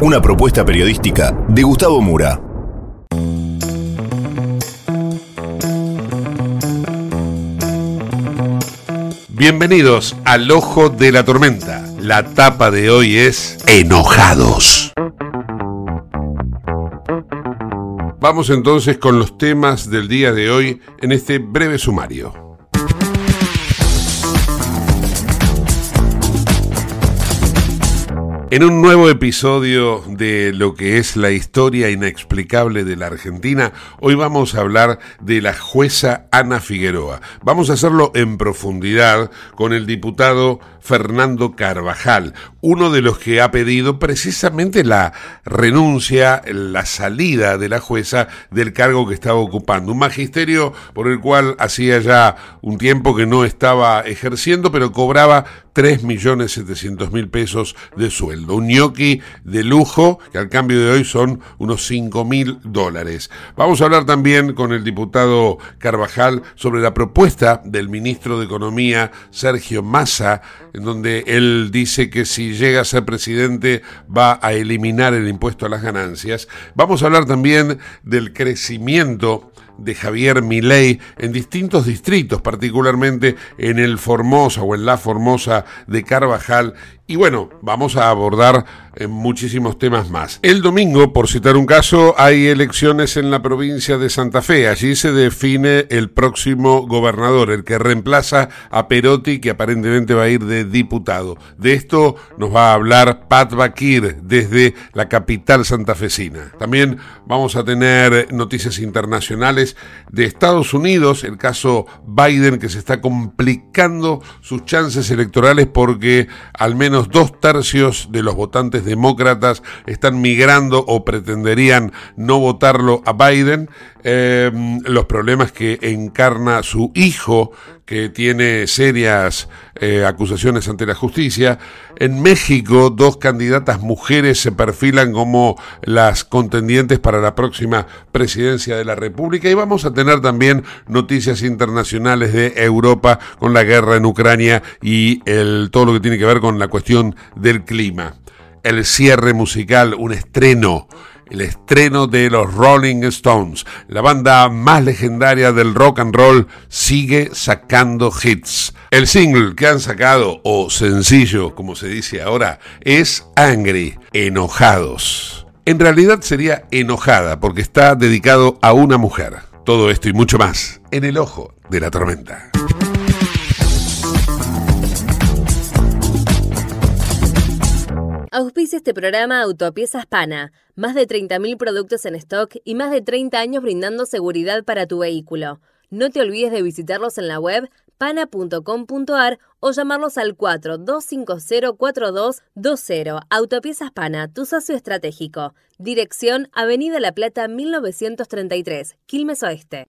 Una propuesta periodística de Gustavo Mura. Bienvenidos al Ojo de la Tormenta. La tapa de hoy es Enojados. Vamos entonces con los temas del día de hoy en este breve sumario. En un nuevo episodio de lo que es la historia inexplicable de la Argentina, hoy vamos a hablar de la jueza Ana Figueroa. Vamos a hacerlo en profundidad con el diputado Fernando Carvajal, uno de los que ha pedido precisamente la renuncia, la salida de la jueza del cargo que estaba ocupando. Un magisterio por el cual hacía ya un tiempo que no estaba ejerciendo, pero cobraba 3.700.000 pesos de sueldo. Un gnocchi de lujo que al cambio de hoy son unos 5.000 dólares. Vamos a hablar también con el diputado Carvajal sobre la propuesta del ministro de Economía, Sergio Massa, en donde él dice que si llega a ser presidente va a eliminar el impuesto a las ganancias. Vamos a hablar también del crecimiento de Javier Milei en distintos distritos, particularmente en el Formosa o en la Formosa de Carvajal. Y bueno, vamos a abordar eh, muchísimos temas más. El domingo, por citar un caso, hay elecciones en la provincia de Santa Fe. Allí se define el próximo gobernador, el que reemplaza a Perotti, que aparentemente va a ir de diputado. De esto nos va a hablar Pat Bakir desde la capital santafesina. También vamos a tener noticias internacionales de Estados Unidos, el caso Biden, que se está complicando sus chances electorales porque al menos dos tercios de los votantes demócratas están migrando o pretenderían no votarlo a Biden. Em, los problemas que encarna su hijo, que tiene serias eh, acusaciones ante la justicia. En México, dos candidatas mujeres se perfilan como las contendientes para la próxima presidencia de la República. Y vamos a tener también noticias internacionales de Europa con la guerra en Ucrania y el, todo lo que tiene que ver con la cuestión del clima. El cierre musical, un estreno el estreno de los Rolling Stones. La banda más legendaria del rock and roll sigue sacando hits. El single que han sacado, o sencillo como se dice ahora, es Angry, Enojados. En realidad sería enojada porque está dedicado a una mujer. Todo esto y mucho más en el ojo de la tormenta. Auspicia este programa Autopiezas Pana. Más de 30.000 productos en stock y más de 30 años brindando seguridad para tu vehículo. No te olvides de visitarlos en la web pana.com.ar o llamarlos al 42504220. Autopiezas Pana, tu socio estratégico. Dirección Avenida La Plata 1933, Quilmes Oeste.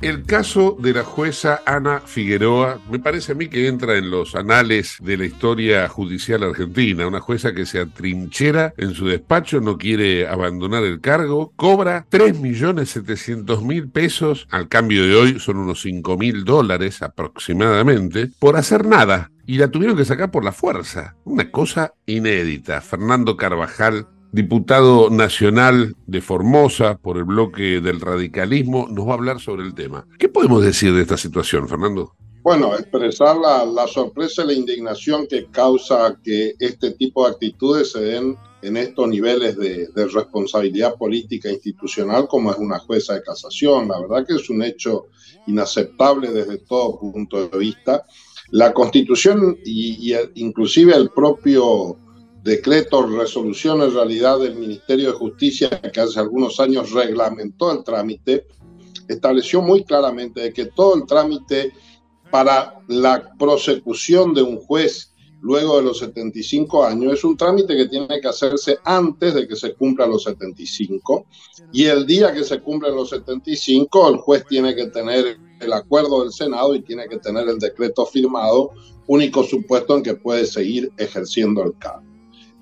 El caso de la jueza Ana Figueroa me parece a mí que entra en los anales de la historia judicial argentina. Una jueza que se atrinchera en su despacho, no quiere abandonar el cargo, cobra 3.700.000 pesos, al cambio de hoy son unos 5.000 dólares aproximadamente, por hacer nada. Y la tuvieron que sacar por la fuerza. Una cosa inédita. Fernando Carvajal diputado nacional de Formosa por el bloque del radicalismo, nos va a hablar sobre el tema. ¿Qué podemos decir de esta situación, Fernando? Bueno, expresar la, sorpresa y la indignación que causa que este tipo de actitudes se den en estos niveles de, responsabilidad política e institucional como es una jueza de casación. La verdad que es un hecho inaceptable desde todo punto de vista. La constitución y inclusive el propio decreto, resolución en realidad del Ministerio de Justicia que hace algunos años reglamentó el trámite, estableció muy claramente que todo el trámite para la prosecución de un juez luego de los 75 años es un trámite que tiene que hacerse antes de que se cumplan los 75 y el día que se cumplen los 75 el juez tiene que tener el acuerdo del Senado y tiene que tener el decreto firmado, único supuesto en que puede seguir ejerciendo el cargo.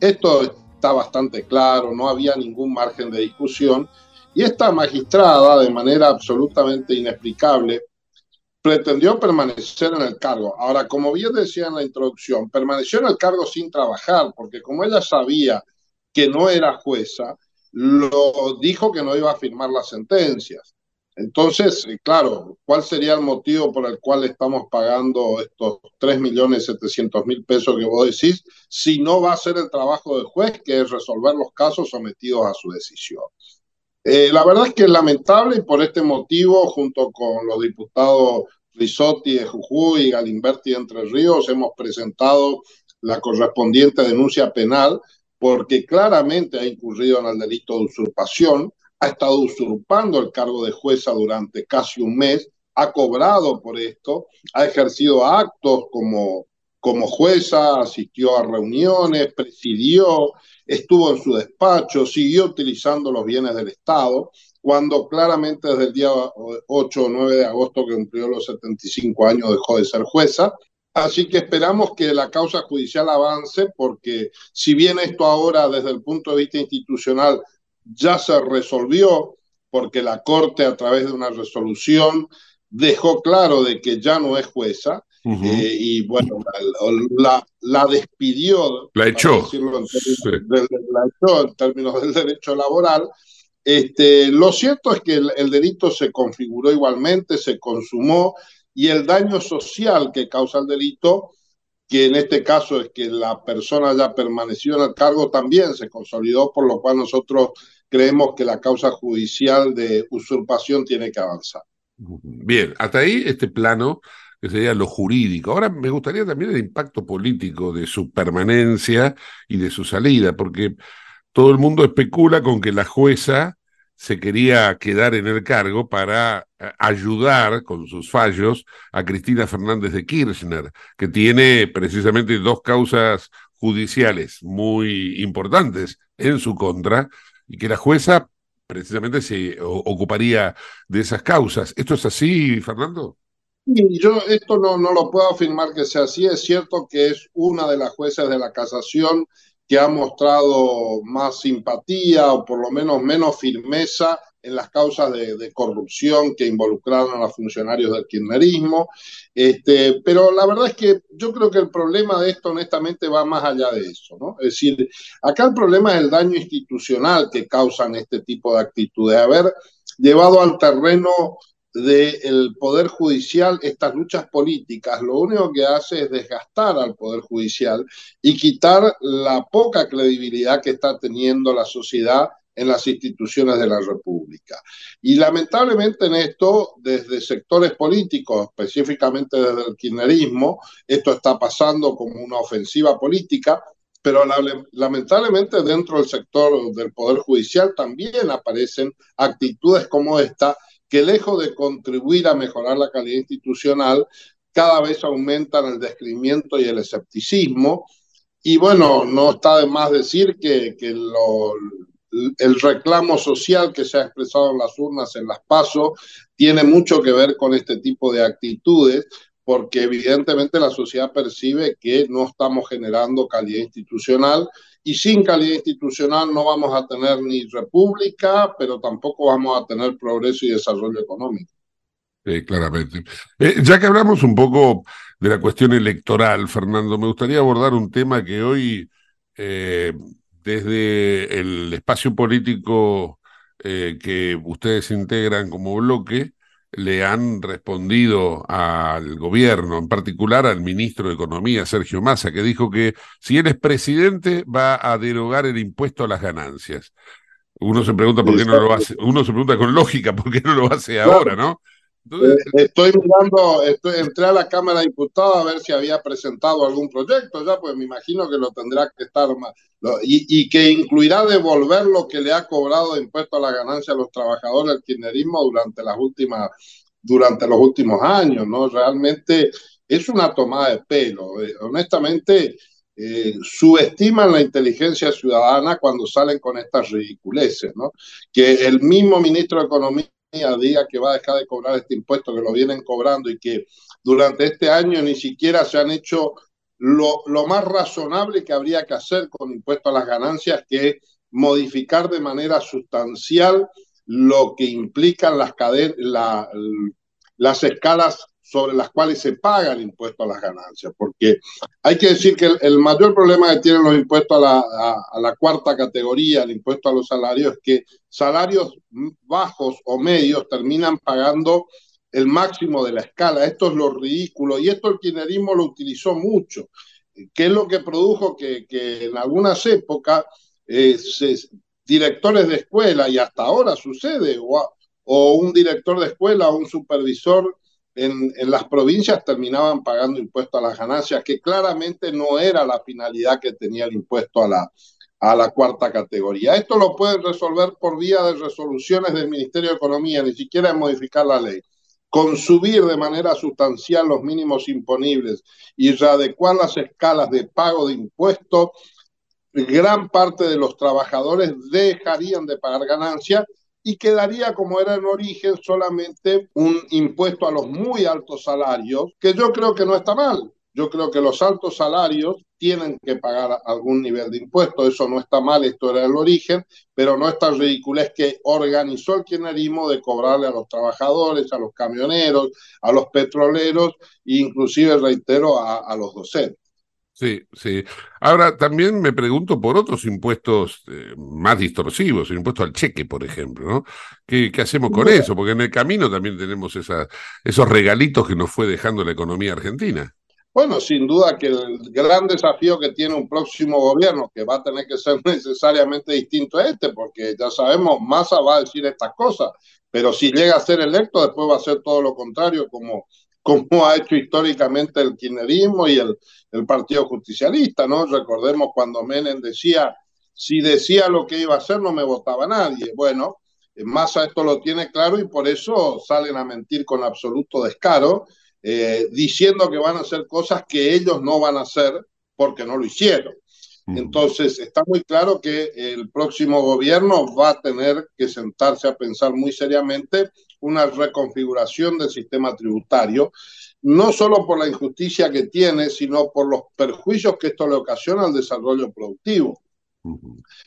Esto está bastante claro, no había ningún margen de discusión y esta magistrada, de manera absolutamente inexplicable, pretendió permanecer en el cargo. Ahora, como bien decía en la introducción, permaneció en el cargo sin trabajar, porque como ella sabía que no era jueza, lo dijo que no iba a firmar las sentencias. Entonces, eh, claro, ¿cuál sería el motivo por el cual estamos pagando estos 3.700.000 pesos que vos decís si no va a ser el trabajo del juez, que es resolver los casos sometidos a su decisión? Eh, la verdad es que es lamentable y por este motivo, junto con los diputados Risotti de Jujuy y Galimberti de Entre Ríos, hemos presentado la correspondiente denuncia penal porque claramente ha incurrido en el delito de usurpación ha estado usurpando el cargo de jueza durante casi un mes, ha cobrado por esto, ha ejercido actos como, como jueza, asistió a reuniones, presidió, estuvo en su despacho, siguió utilizando los bienes del Estado, cuando claramente desde el día 8 o 9 de agosto que cumplió los 75 años dejó de ser jueza. Así que esperamos que la causa judicial avance porque si bien esto ahora desde el punto de vista institucional ya se resolvió porque la Corte a través de una resolución dejó claro de que ya no es jueza eh, y bueno, la, la, despidió. La echó. la echó en términos del derecho laboral. Este, lo cierto es que el, delito se configuró igualmente, se consumó y el daño social que causa el delito que en este caso es que la persona ya permaneció en el cargo, también se consolidó, por lo cual nosotros creemos que la causa judicial de usurpación tiene que avanzar. Bien, hasta ahí este plano que sería lo jurídico. Ahora me gustaría también el impacto político de su permanencia y de su salida, porque todo el mundo especula con que la jueza se quería quedar en el cargo para eh, ayudar con sus fallos a Cristina Fernández de Kirchner, que tiene precisamente dos causas judiciales muy importantes en su contra y que la jueza precisamente se ocuparía de esas causas. ¿Esto es así, Fernando? Yo esto no, no lo puedo afirmar que sea así. Es cierto que es una de las jueces de la casación que ha mostrado más simpatía o por lo menos menos firmeza en las causas de, corrupción que involucraron a los funcionarios del kirchnerismo. Este, pero la verdad es que yo creo que el problema de esto honestamente va más allá de eso. ¿no? Es decir, acá el problema es el daño institucional que causan este tipo de actitudes. Haber llevado al terreno del Poder Judicial estas luchas políticas, lo único que hace es desgastar al Poder Judicial y quitar la poca credibilidad que está teniendo la sociedad en las instituciones de la República. Y lamentablemente en esto, desde sectores políticos, específicamente desde el kirchnerismo, esto está pasando como una ofensiva política, pero lamentablemente dentro del sector del Poder Judicial también aparecen actitudes como esta que lejos de contribuir a mejorar la calidad institucional, cada vez aumentan el descrimiento y el escepticismo. Y bueno, no está de más decir que, el reclamo social que se ha expresado en las urnas, en las pasos, tiene mucho que ver con este tipo de actitudes, porque evidentemente la sociedad percibe que no estamos generando calidad institucional y sin calidad institucional no vamos a tener ni república, pero tampoco vamos a tener progreso y desarrollo económico. Sí, claramente. Eh, ya que hablamos un poco de la cuestión electoral, Fernando, me gustaría abordar un tema que hoy, eh, desde el espacio político eh, que ustedes integran como bloque, le han respondido al gobierno, en particular al ministro de Economía, Sergio Massa, que dijo que si él es presidente va a derogar el impuesto a las ganancias. Uno se pregunta por qué no lo hace, uno se pregunta con lógica por qué no lo hace ahora, ¿no? Eh, estoy mirando, estoy, entré a la Cámara de Diputados a ver si había presentado algún proyecto ya, pues me imagino que lo tendrá que estar más, y, y, que incluirá devolver lo que le ha cobrado de impuesto a la ganancia a los trabajadores del kirchnerismo durante las últimas, durante los últimos años, ¿no? Realmente es una tomada de pelo. Eh, honestamente, eh, subestiman la inteligencia ciudadana cuando salen con estas ridiculeces, ¿no? Que el mismo ministro de Economía diga que va a dejar de cobrar este impuesto que lo vienen cobrando y que durante este año ni siquiera se han hecho lo, lo más razonable que habría que hacer con impuesto a las ganancias, que es modificar de manera sustancial lo que implican las, la, las escalas sobre las cuales se paga el impuesto a las ganancias, porque hay que decir que el, mayor problema que tienen los impuestos a la, a, la, cuarta categoría, el impuesto a los salarios, es que salarios bajos o medios terminan pagando el máximo de la escala. Esto es lo ridículo y esto el kirchnerismo lo utilizó mucho, que es lo que produjo que, que en algunas épocas eh, directores de escuela, y hasta ahora sucede, o, o un director de escuela o un supervisor en, las provincias terminaban pagando impuesto a las ganancias, que claramente no era la finalidad que tenía el impuesto a la, a la cuarta categoría. Esto lo pueden resolver por vía de resoluciones del Ministerio de Economía, ni siquiera en modificar la ley. Con subir de manera sustancial los mínimos imponibles y readecuar las escalas de pago de impuestos, gran parte de los trabajadores dejarían de pagar ganancias y quedaría como era en origen solamente un impuesto a los muy altos salarios, que yo creo que no está mal. Yo creo que los altos salarios tienen que pagar algún nivel de impuesto, eso no está mal, esto era el origen, pero no es tan es que organizó el kirchnerismo de cobrarle a los trabajadores, a los camioneros, a los petroleros e inclusive, reitero, a los docentes. Sí, sí. Ahora, también me pregunto por otros impuestos eh, más distorsivos, el impuesto al cheque, por ejemplo, ¿no? ¿Qué, hacemos con eso? Porque en el camino también tenemos esa, esos regalitos que nos fue dejando la economía argentina. Bueno, sin duda que el gran desafío que tiene un próximo gobierno, que va a tener que ser necesariamente distinto a este, porque ya sabemos, Massa va a decir estas cosas, pero si llega a ser electo, después va a ser todo lo contrario, como como ha hecho históricamente el kirchnerismo y el, el Partido Justicialista, ¿no? Recordemos cuando Menem decía, si decía lo que iba a hacer, no me votaba nadie. Bueno, Massa esto lo tiene claro y por eso salen a mentir con absoluto descaro, eh, diciendo que van a hacer cosas que ellos no van a hacer porque no lo hicieron. Entonces, está muy claro que el próximo gobierno va a tener que sentarse a pensar muy seriamente una reconfiguración del sistema tributario, no solo por la injusticia que tiene, sino por los perjuicios que esto le ocasiona al desarrollo productivo.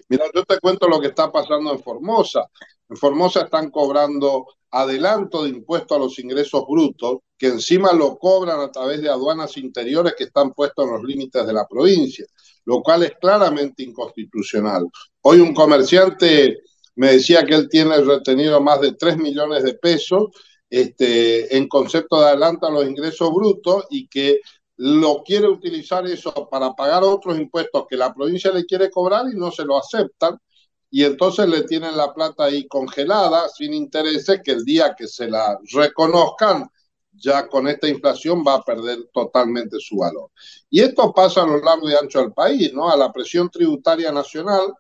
Mira, yo te cuento lo que está pasando en Formosa. En Formosa están cobrando adelanto de impuesto a los ingresos brutos, que encima lo cobran a través de aduanas interiores que están puestos en los límites de la provincia, lo cual es claramente inconstitucional. Hoy un comerciante me decía que él tiene retenido más de 3 millones de pesos este, en concepto de adelanto a los ingresos brutos y que lo quiere utilizar eso para pagar otros impuestos que la provincia le quiere cobrar y no se lo aceptan. Y entonces le tienen la plata ahí congelada, sin intereses, que el día que se la reconozcan, ya con esta inflación va a perder totalmente su valor. Y esto pasa a lo largo y ancho del país, ¿no? A la presión tributaria nacional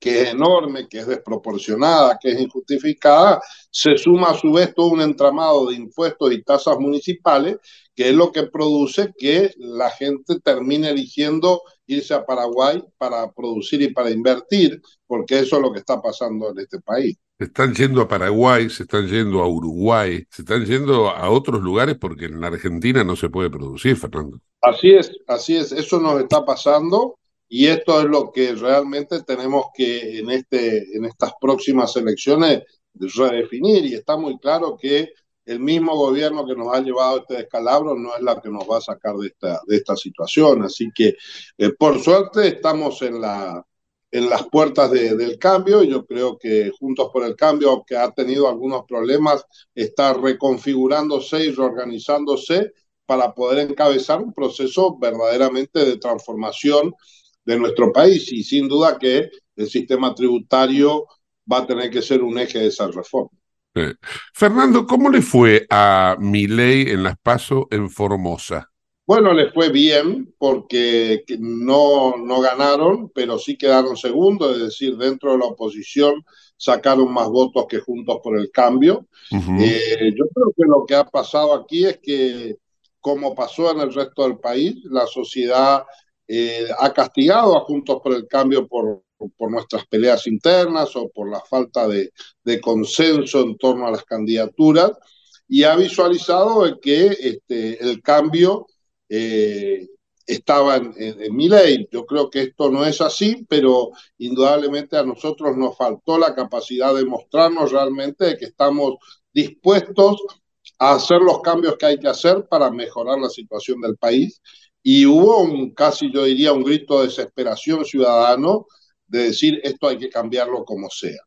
que es enorme, que es desproporcionada, que es injustificada, se suma a su vez todo un entramado de impuestos y tasas municipales, que es lo que produce que la gente termine eligiendo irse a Paraguay para producir y para invertir, porque eso es lo que está pasando en este país. Se están yendo a Paraguay, se están yendo a Uruguay, se están yendo a otros lugares porque en la Argentina no se puede producir, Fernando. Así es, así es, eso nos está pasando y esto es lo que realmente tenemos que en, este, en estas próximas elecciones redefinir y está muy claro que el mismo gobierno que nos ha llevado este descalabro no es la que nos va a sacar de esta, de esta situación. Así que, eh, por suerte, estamos en, la, en las puertas del cambio. Yo creo que Juntos por el Cambio, aunque ha tenido algunos problemas, está reconfigurándose y reorganizándose para poder encabezar un proceso verdaderamente de transformación de nuestro país. Y sin duda que el sistema tributario va a tener que ser un eje de esa reforma. Fernando, ¿cómo le fue a Milei en las PASO en Formosa? Bueno, le fue bien porque no, no ganaron, pero sí quedaron segundos, es decir, dentro de la oposición sacaron más votos que Juntos por el Cambio. Eh, yo creo que lo que ha pasado aquí es que, como pasó en el resto del país, la sociedad eh, ha castigado a Juntos por el Cambio por nuestras peleas internas o por la falta de, consenso en torno a las candidaturas y ha visualizado que este, el cambio eh, estaba en, mi ley. Yo creo que esto no es así, pero indudablemente a nosotros nos faltó la capacidad de mostrarnos realmente que estamos dispuestos a hacer los cambios que hay que hacer para mejorar la situación del país. Y hubo un casi, yo diría, un grito de desesperación ciudadano de decir esto hay que cambiarlo como sea.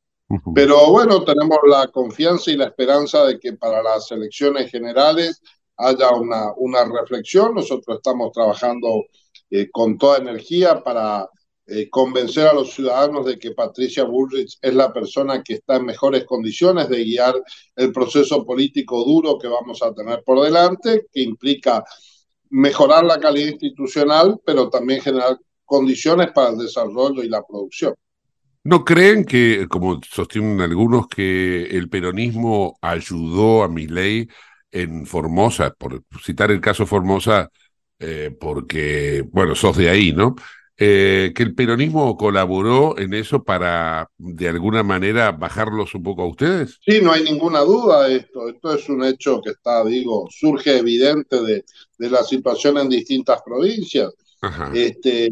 Pero bueno, tenemos la confianza y la esperanza de que para las elecciones generales haya una, una reflexión. Nosotros estamos trabajando eh, con toda energía para eh, convencer a los ciudadanos de que Patricia Bullrich es la persona que está en mejores condiciones de guiar el proceso político duro que vamos a tener por delante, que implica mejorar la calidad institucional, pero también generar condiciones para el desarrollo y la producción. ¿No creen que, como sostienen algunos, que el peronismo ayudó a ley en Formosa, por citar el caso Formosa, eh, porque, bueno, sos de ahí, ¿no? Eh, que el peronismo colaboró en eso para, de alguna manera, bajarlos un poco a ustedes? Sí, no hay ninguna duda de esto. Esto es un hecho que está, digo, surge evidente de, de la situación en distintas provincias. Este,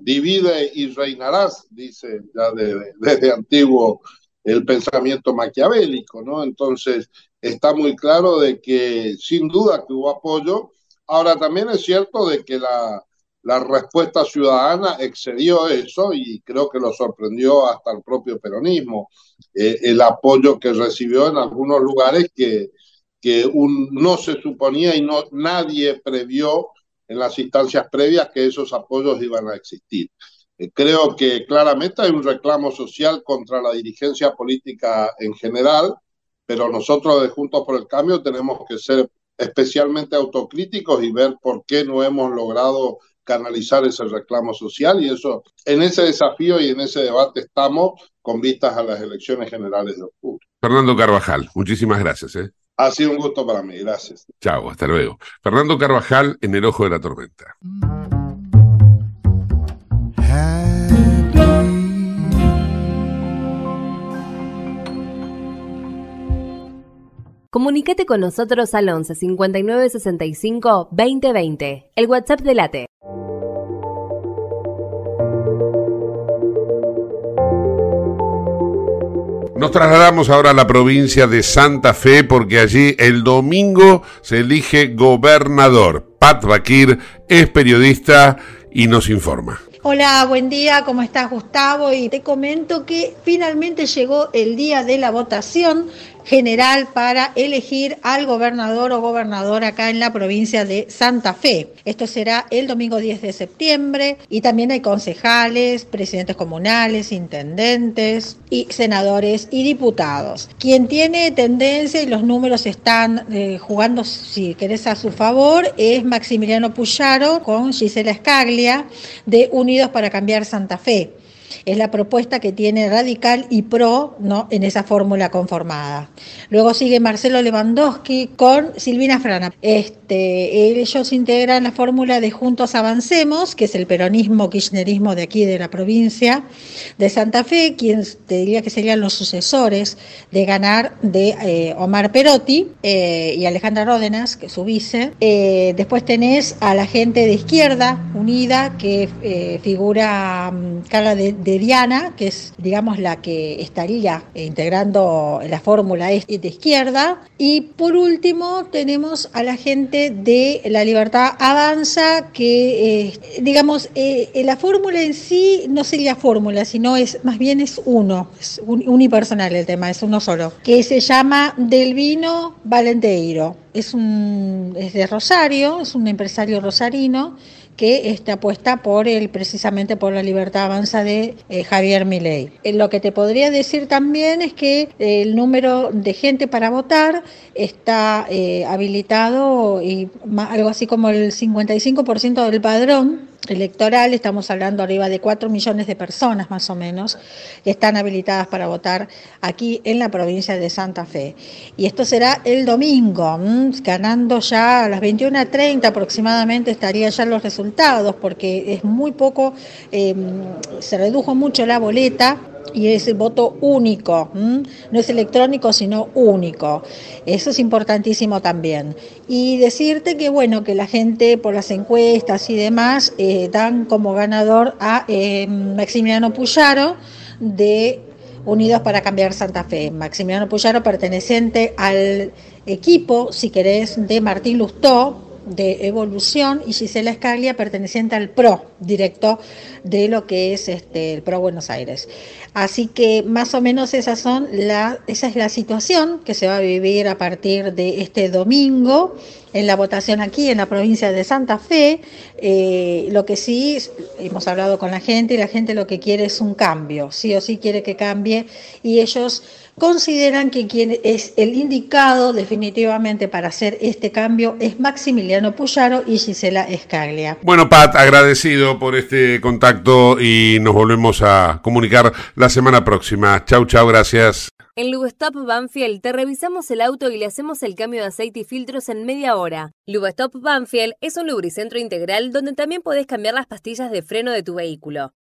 divide y reinarás, dice ya desde, antiguo el pensamiento maquiavélico, ¿no? Entonces, está muy claro de que sin duda que hubo apoyo. Ahora, también es cierto de que la, la respuesta ciudadana excedió eso y creo que lo sorprendió hasta el propio peronismo, eh, el apoyo que recibió en algunos lugares que, que un, no se suponía y no nadie previó en las instancias previas que esos apoyos iban a existir. Eh, creo que claramente hay un reclamo social contra la dirigencia política en general, pero nosotros de Juntos por el Cambio tenemos que ser especialmente autocríticos y ver por qué no hemos logrado canalizar ese reclamo social y eso en ese desafío y en ese debate estamos con vistas a las elecciones generales de octubre. Fernando Carvajal, muchísimas gracias. ¿eh? Ha sido un gusto para mí, gracias. Chao, hasta luego. Fernando Carvajal en el ojo de la tormenta. Comunicate con nosotros al 11 59 65 2020, el WhatsApp de Late. Nos trasladamos ahora a la provincia de Santa Fe porque allí el domingo se elige gobernador. Pat Bakir es periodista y nos informa. Hola, buen día, ¿cómo estás Gustavo? Y te comento que finalmente llegó el día de la votación general para elegir al gobernador o gobernadora acá en la provincia de Santa Fe. Esto será el domingo 10 de septiembre y también hay concejales, presidentes comunales, intendentes y senadores y diputados. Quien tiene tendencia y los números están eh, jugando, si querés, a su favor, es Maximiliano Puyaro con Gisela Scaglia de Unidos para Cambiar Santa Fe. Es la propuesta que tiene Radical y PRO ¿no? en esa fórmula conformada. Luego sigue Marcelo Lewandowski con Silvina Frana. Este, ellos integran la fórmula de Juntos Avancemos, que es el peronismo kirchnerismo de aquí de la provincia de Santa Fe, quien te diría que serían los sucesores de ganar de eh, Omar Perotti eh, y Alejandra Ródenas, que es su vice. Eh, después tenés a la gente de izquierda unida, que figura um, de, Diana, que es, digamos, la que estaría integrando la fórmula de izquierda. Y por último, tenemos a la gente de La Libertad Avanza, que, digamos, la fórmula en sí no sería fórmula, sino es más bien es uno, es unipersonal el tema, es uno solo, que se llama Delvino Valenteiro. Es, un, es de Rosario, es un empresario rosarino que está apuesta por el, precisamente por la libertad avanza de eh, Javier Milei. Eh, lo que te podría decir también es que eh, el número de gente para votar está habilitado y algo así como el 55% del padrón electoral, estamos hablando arriba de 4 millones de personas más o menos, que están habilitadas para votar aquí en la provincia de Santa Fe. Y esto será el domingo, ganando ya a las 21.30 aproximadamente estarían ya los resultados, porque es muy poco, em, se redujo mucho la boleta y es el voto único, no es electrónico sino único. Eso es importantísimo también. Y decirte que bueno, que la gente por las encuestas y demás eh, dan como ganador a eh, Maximiliano Puyaro de Unidos para Cambiar Santa Fe. Maximiliano Puyaro perteneciente al equipo, si querés, de Martín Lustó, de Evolución y Gisela Escaglia perteneciente al PRO, directo de lo que es este, el PRO Buenos Aires. Así que más o menos esas son la, esa es la situación que se va a vivir a partir de este domingo en la votación aquí en la provincia de Santa Fe. Eh, lo que sí, hemos hablado con la gente y la gente lo que quiere es un cambio, sí o sí quiere que cambie y ellos consideran que quien es el indicado definitivamente para hacer este cambio es Maximiliano Puyaro y Gisela Escaglia. Bueno, Pat, agradecido por este contacto y nos volvemos a comunicar la semana próxima. Chau, chau, gracias. En Lubestop Banfield te revisamos el auto y le hacemos el cambio de aceite y filtros en media hora. Lubestop Banfield es un lubricentro integral donde también podés cambiar las pastillas de freno de tu vehículo.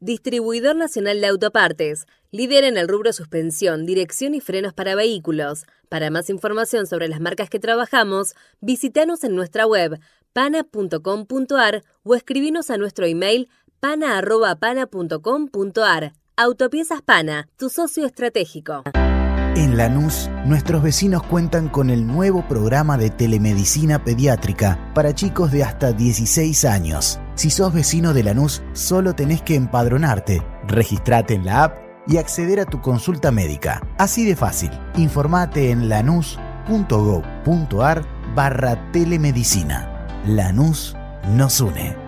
Distribuidor Nacional de Autopartes, líder en el rubro suspensión, dirección y frenos para vehículos. Para más información sobre las marcas que trabajamos, visítanos en nuestra web pana.com.ar o escribinos a nuestro email pana.pana.com.ar. Autopiezas Pana, tu socio estratégico. En Lanús, nuestros vecinos cuentan con el nuevo programa de telemedicina pediátrica para chicos de hasta 16 años. Si sos vecino de Lanús, solo tenés que empadronarte, registrate en la app y acceder a tu consulta médica. Así de fácil. Informate en lanús.gov.ar barra telemedicina. Lanús nos une.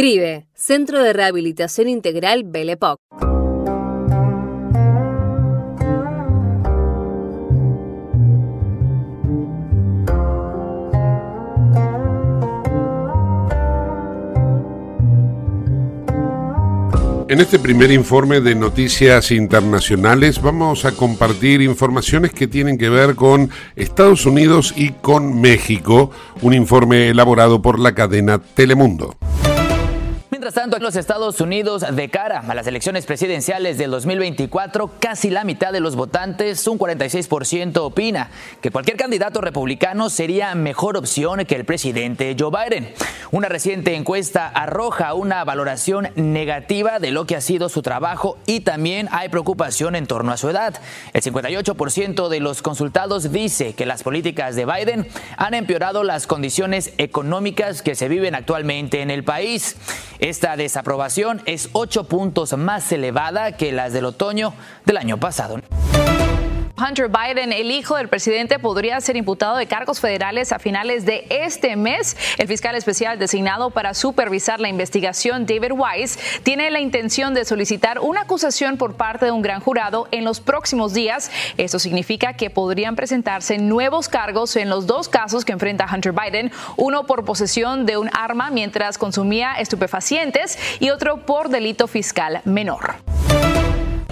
CRIBE, Centro de Rehabilitación Integral Belepoc. En este primer informe de noticias internacionales vamos a compartir informaciones que tienen que ver con Estados Unidos y con México, un informe elaborado por la cadena Telemundo. Mientras tanto, en los Estados Unidos, de cara a las elecciones presidenciales del 2024, casi la mitad de los votantes, un 46%, opina que cualquier candidato republicano sería mejor opción que el presidente Joe Biden. Una reciente encuesta arroja una valoración negativa de lo que ha sido su trabajo y también hay preocupación en torno a su edad. El 58% de los consultados dice que las políticas de Biden han empeorado las condiciones económicas que se viven actualmente en el país. Esta desaprobación es ocho puntos más elevada que las del otoño del año pasado. Hunter Biden, el hijo del presidente, podría ser imputado de cargos federales a finales de este mes. El fiscal especial designado para supervisar la investigación, David Weiss, tiene la intención de solicitar una acusación por parte de un gran jurado en los próximos días. Esto significa que podrían presentarse nuevos cargos en los dos casos que enfrenta Hunter Biden, uno por posesión de un arma mientras consumía estupefacientes y otro por delito fiscal menor.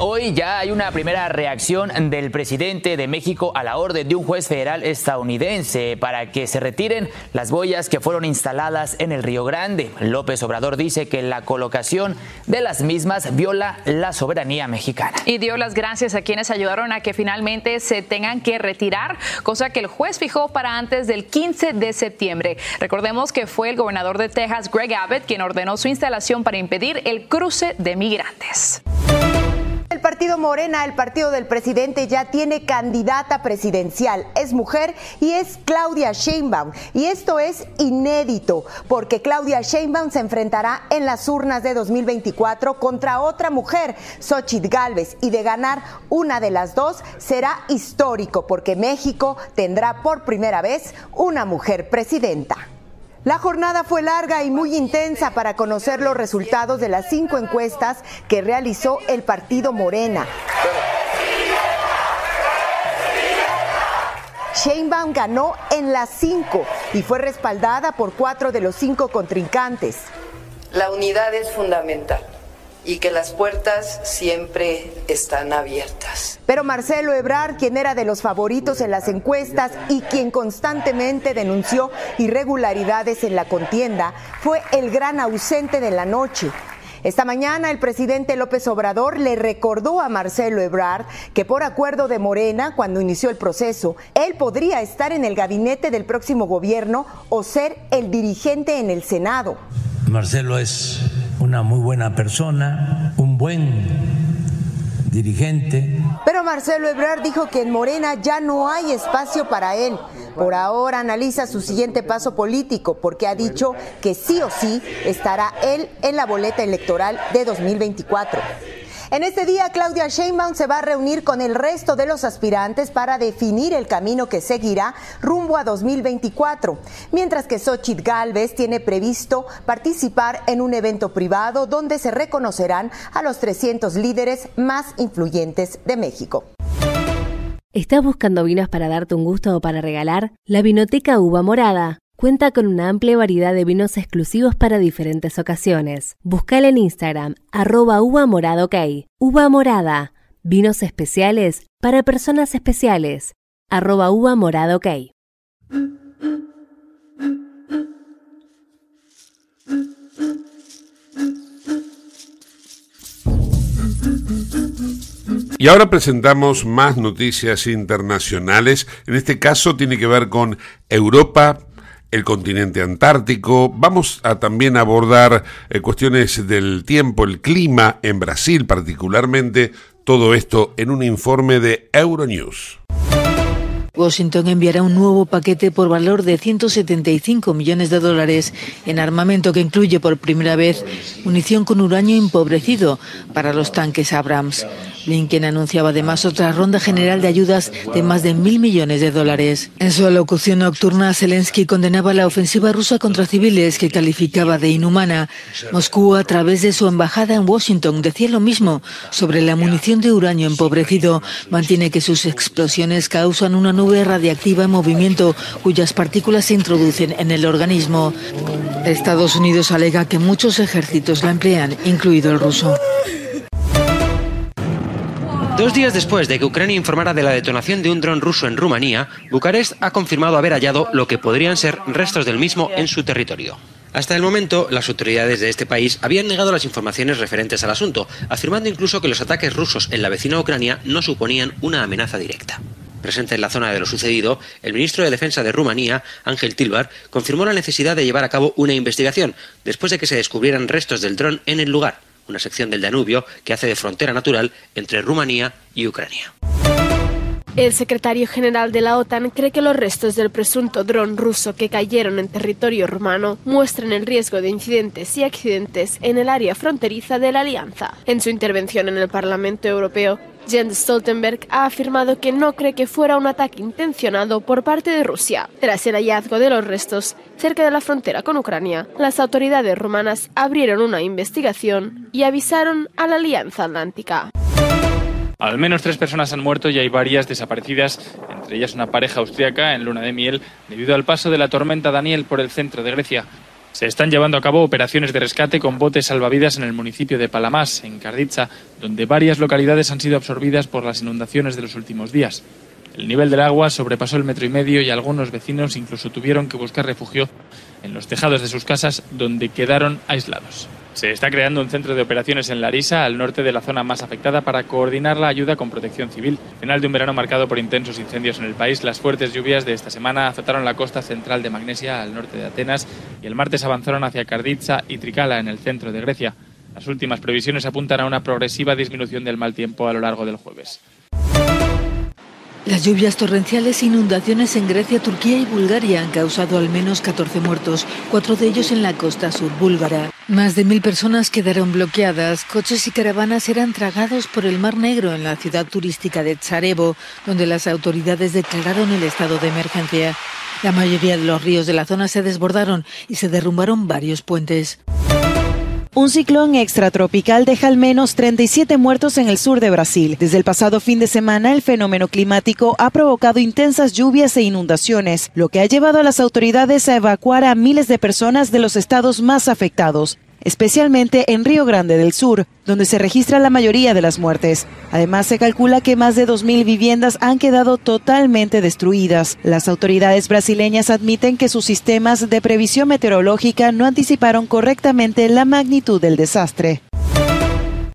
Hoy ya hay una primera reacción del presidente de México a la orden de un juez federal estadounidense para que se retiren las boyas que fueron instaladas en el Río Grande. López Obrador dice que la colocación de las mismas viola la soberanía mexicana. Y dio las gracias a quienes ayudaron a que finalmente se tengan que retirar, cosa que el juez fijó para antes del 15 de septiembre. Recordemos que fue el gobernador de Texas, Greg Abbott, quien ordenó su instalación para impedir el cruce de migrantes. El partido Morena, el partido del presidente, ya tiene candidata presidencial. Es mujer y es Claudia Sheinbaum. Y esto es inédito, porque Claudia Sheinbaum se enfrentará en las urnas de 2024 contra otra mujer, Xochitl Galvez. Y de ganar una de las dos será histórico, porque México tendrá por primera vez una mujer presidenta. La jornada fue larga y muy intensa para conocer los resultados de las cinco encuestas que realizó el partido Morena. Sheinbaum ganó en las cinco y fue respaldada por cuatro de los cinco contrincantes. La unidad es fundamental y que las puertas siempre están abiertas. Pero Marcelo Ebrard, quien era de los favoritos en las encuestas y quien constantemente denunció irregularidades en la contienda, fue el gran ausente de la noche. Esta mañana el presidente López Obrador le recordó a Marcelo Ebrard que por acuerdo de Morena, cuando inició el proceso, él podría estar en el gabinete del próximo gobierno o ser el dirigente en el Senado. Marcelo es una muy buena persona, un buen dirigente. Pero Marcelo Ebrard dijo que en Morena ya no hay espacio para él. Por ahora analiza su siguiente paso político porque ha dicho que sí o sí estará él en la boleta electoral de 2024. En este día, Claudia Sheinbaum se va a reunir con el resto de los aspirantes para definir el camino que seguirá rumbo a 2024, mientras que Xochitl Galvez tiene previsto participar en un evento privado donde se reconocerán a los 300 líderes más influyentes de México. ¿Estás buscando vinos para darte un gusto o para regalar? La Vinoteca Uva Morada Cuenta con una amplia variedad de vinos exclusivos para diferentes ocasiones. Buscala en Instagram, arroba uva morada ok. Uva morada, vinos especiales para personas especiales, arroba uva morada ok. Y ahora presentamos más noticias internacionales. En este caso tiene que ver con Europa, el continente antártico. Vamos a también abordar eh, cuestiones del tiempo, el clima en Brasil particularmente. Todo esto en un informe de Euronews. Washington enviará un nuevo paquete por valor de 175 millones de dólares en armamento que incluye por primera vez munición con uranio empobrecido para los tanques Abrams. Blinken anunciaba además otra ronda general de ayudas de más de mil millones de dólares. En su alocución nocturna, Zelensky condenaba la ofensiva rusa contra civiles que calificaba de inhumana. Moscú, a través de su embajada en Washington, decía lo mismo sobre la munición de uranio empobrecido. Mantiene que sus explosiones causan una nube radiactiva en movimiento cuyas partículas se introducen en el organismo. Estados Unidos alega que muchos ejércitos la emplean, incluido el ruso. Dos días después de que Ucrania informara de la detonación de un dron ruso en Rumanía, Bucarest ha confirmado haber hallado lo que podrían ser restos del mismo en su territorio. Hasta el momento, las autoridades de este país habían negado las informaciones referentes al asunto, afirmando incluso que los ataques rusos en la vecina Ucrania no suponían una amenaza directa. Presente en la zona de lo sucedido, el ministro de Defensa de Rumanía, Ángel Tilbar, confirmó la necesidad de llevar a cabo una investigación después de que se descubrieran restos del dron en el lugar una sección del Danubio que hace de frontera natural entre Rumanía y Ucrania. El secretario general de la OTAN cree que los restos del presunto dron ruso que cayeron en territorio rumano muestran el riesgo de incidentes y accidentes en el área fronteriza de la alianza. En su intervención en el Parlamento Europeo, Jens Stoltenberg ha afirmado que no cree que fuera un ataque intencionado por parte de Rusia. Tras el hallazgo de los restos cerca de la frontera con Ucrania, las autoridades rumanas abrieron una investigación y avisaron a la Alianza Atlántica. Al menos tres personas han muerto y hay varias desaparecidas, entre ellas una pareja austríaca en luna de miel, debido al paso de la tormenta Daniel por el centro de Grecia. Se están llevando a cabo operaciones de rescate con botes salvavidas en el municipio de Palamás, en Karditsa, donde varias localidades han sido absorbidas por las inundaciones de los últimos días. El nivel del agua sobrepasó el metro y medio y algunos vecinos incluso tuvieron que buscar refugio en los tejados de sus casas, donde quedaron aislados. Se está creando un centro de operaciones en Larisa, al norte de la zona más afectada, para coordinar la ayuda con protección civil. Final de un verano marcado por intensos incendios en el país, las fuertes lluvias de esta semana azotaron la costa central de Magnesia, al norte de Atenas, y el martes avanzaron hacia Karditsa y Trikala, en el centro de Grecia. Las últimas previsiones apuntan a una progresiva disminución del mal tiempo a lo largo del jueves. Las lluvias torrenciales e inundaciones en Grecia, Turquía y Bulgaria han causado al menos 14 muertos, cuatro de ellos en la costa sur búlgara. Más de mil personas quedaron bloqueadas, coches y caravanas eran tragados por el Mar Negro en la ciudad turística de Tsarevo, donde las autoridades declararon el estado de emergencia. La mayoría de los ríos de la zona se desbordaron y se derrumbaron varios puentes. Un ciclón extratropical deja al menos 37 muertos en el sur de Brasil. Desde el pasado fin de semana, el fenómeno climático ha provocado intensas lluvias e inundaciones, lo que ha llevado a las autoridades a evacuar a miles de personas de los estados más afectados especialmente en Río Grande del Sur, donde se registra la mayoría de las muertes. Además, se calcula que más de 2.000 viviendas han quedado totalmente destruidas. Las autoridades brasileñas admiten que sus sistemas de previsión meteorológica no anticiparon correctamente la magnitud del desastre.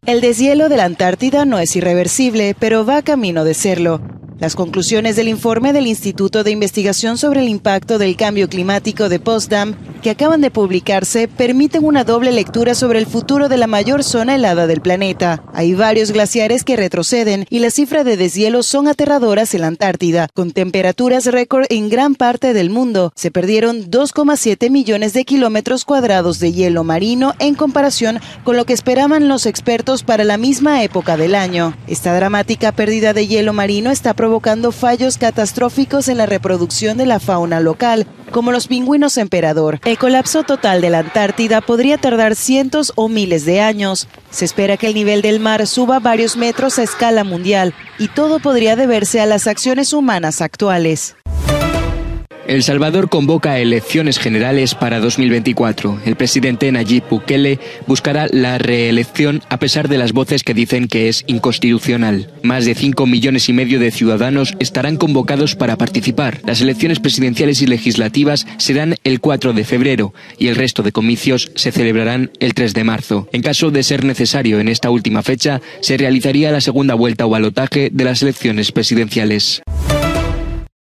El deshielo de la Antártida no es irreversible, pero va camino de serlo. Las conclusiones del informe del Instituto de Investigación sobre el Impacto del Cambio Climático de Potsdam, que acaban de publicarse, permiten una doble lectura sobre el futuro de la mayor zona helada del planeta. Hay varios glaciares que retroceden y las cifras de deshielo son aterradoras en la Antártida, con temperaturas récord en gran parte del mundo. Se perdieron 2,7 millones de kilómetros cuadrados de hielo marino en comparación con lo que esperaban los expertos para la misma época del año. Esta dramática pérdida de hielo marino está provocando fallos catastróficos en la reproducción de la fauna local, como los pingüinos emperador. El colapso total de la Antártida podría tardar cientos o miles de años. Se espera que el nivel del mar suba varios metros a escala mundial, y todo podría deberse a las acciones humanas actuales. El Salvador convoca elecciones generales para 2024. El presidente Nayib Bukele buscará la reelección a pesar de las voces que dicen que es inconstitucional. Más de 5 millones y medio de ciudadanos estarán convocados para participar. Las elecciones presidenciales y legislativas serán el 4 de febrero y el resto de comicios se celebrarán el 3 de marzo. En caso de ser necesario en esta última fecha, se realizaría la segunda vuelta o balotaje de las elecciones presidenciales.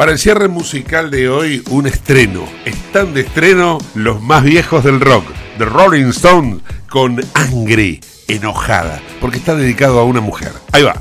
Para el cierre musical de hoy, un estreno. Están de estreno los más viejos del rock, The Rolling Stones, con Angry, enojada, porque está dedicado a una mujer. Ahí va.